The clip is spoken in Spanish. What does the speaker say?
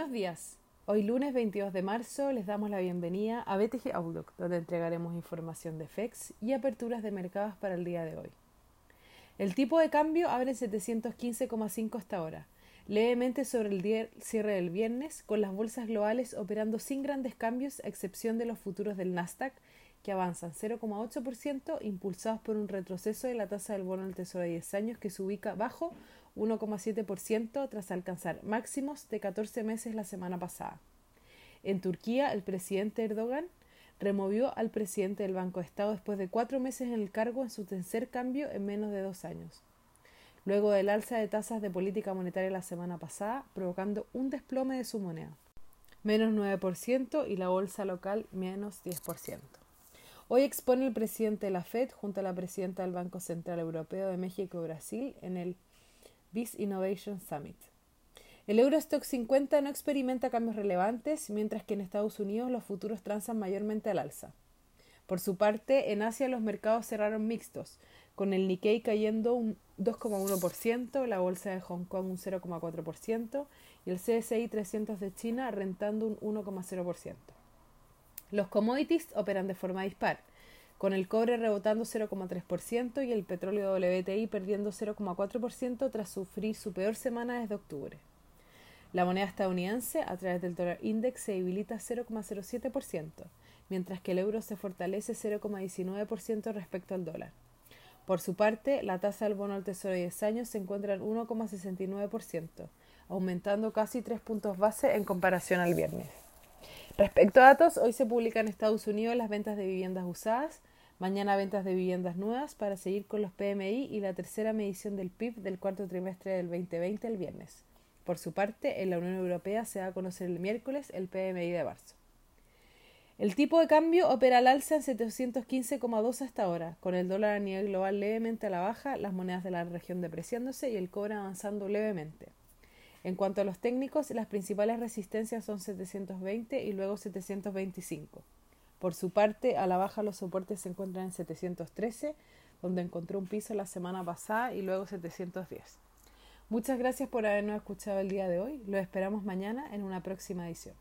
Buenos días. Hoy lunes 22 de marzo les damos la bienvenida a BTG Outlook, donde entregaremos información de FEX y aperturas de mercados para el día de hoy. El tipo de cambio abre en 715,5 hasta ahora, levemente sobre el cierre del viernes, con las bolsas globales operando sin grandes cambios a excepción de los futuros del Nasdaq, que avanzan 0,8%, impulsados por un retroceso de la tasa del bono del Tesoro de 10 años que se ubica bajo 1,7% tras alcanzar máximos de 14 meses la semana pasada. En Turquía, el presidente Erdogan removió al presidente del Banco de Estado después de cuatro meses en el cargo en su tercer cambio en menos de dos años, luego del alza de tasas de política monetaria la semana pasada, provocando un desplome de su moneda, menos 9% y la bolsa local menos 10%. Hoy expone el presidente de la Fed junto a la presidenta del Banco Central Europeo de México y Brasil en el BIS Innovation Summit. El Eurostock 50 no experimenta cambios relevantes, mientras que en Estados Unidos los futuros transan mayormente al alza. Por su parte, en Asia los mercados cerraron mixtos, con el Nikkei cayendo un 2,1%, la bolsa de Hong Kong un 0,4% y el CSI 300 de China rentando un 1,0%. Los commodities operan de forma dispar con el cobre rebotando 0,3% y el petróleo WTI perdiendo 0,4% tras sufrir su peor semana desde octubre. La moneda estadounidense, a través del dólar index, se debilita 0,07%, mientras que el euro se fortalece 0,19% respecto al dólar. Por su parte, la tasa del bono al tesoro de 10 años se encuentra en 1,69%, aumentando casi 3 puntos base en comparación al viernes. Respecto a datos, hoy se publican en Estados Unidos las ventas de viviendas usadas, Mañana ventas de viviendas nuevas para seguir con los PMI y la tercera medición del PIB del cuarto trimestre del 2020 el viernes. Por su parte, en la Unión Europea se va a conocer el miércoles el PMI de marzo. El tipo de cambio opera al alza en 715,2 hasta ahora, con el dólar a nivel global levemente a la baja, las monedas de la región depreciándose y el cobre avanzando levemente. En cuanto a los técnicos, las principales resistencias son 720 y luego 725. Por su parte, a la baja los soportes se encuentran en 713, donde encontró un piso la semana pasada y luego 710. Muchas gracias por habernos escuchado el día de hoy. Lo esperamos mañana en una próxima edición.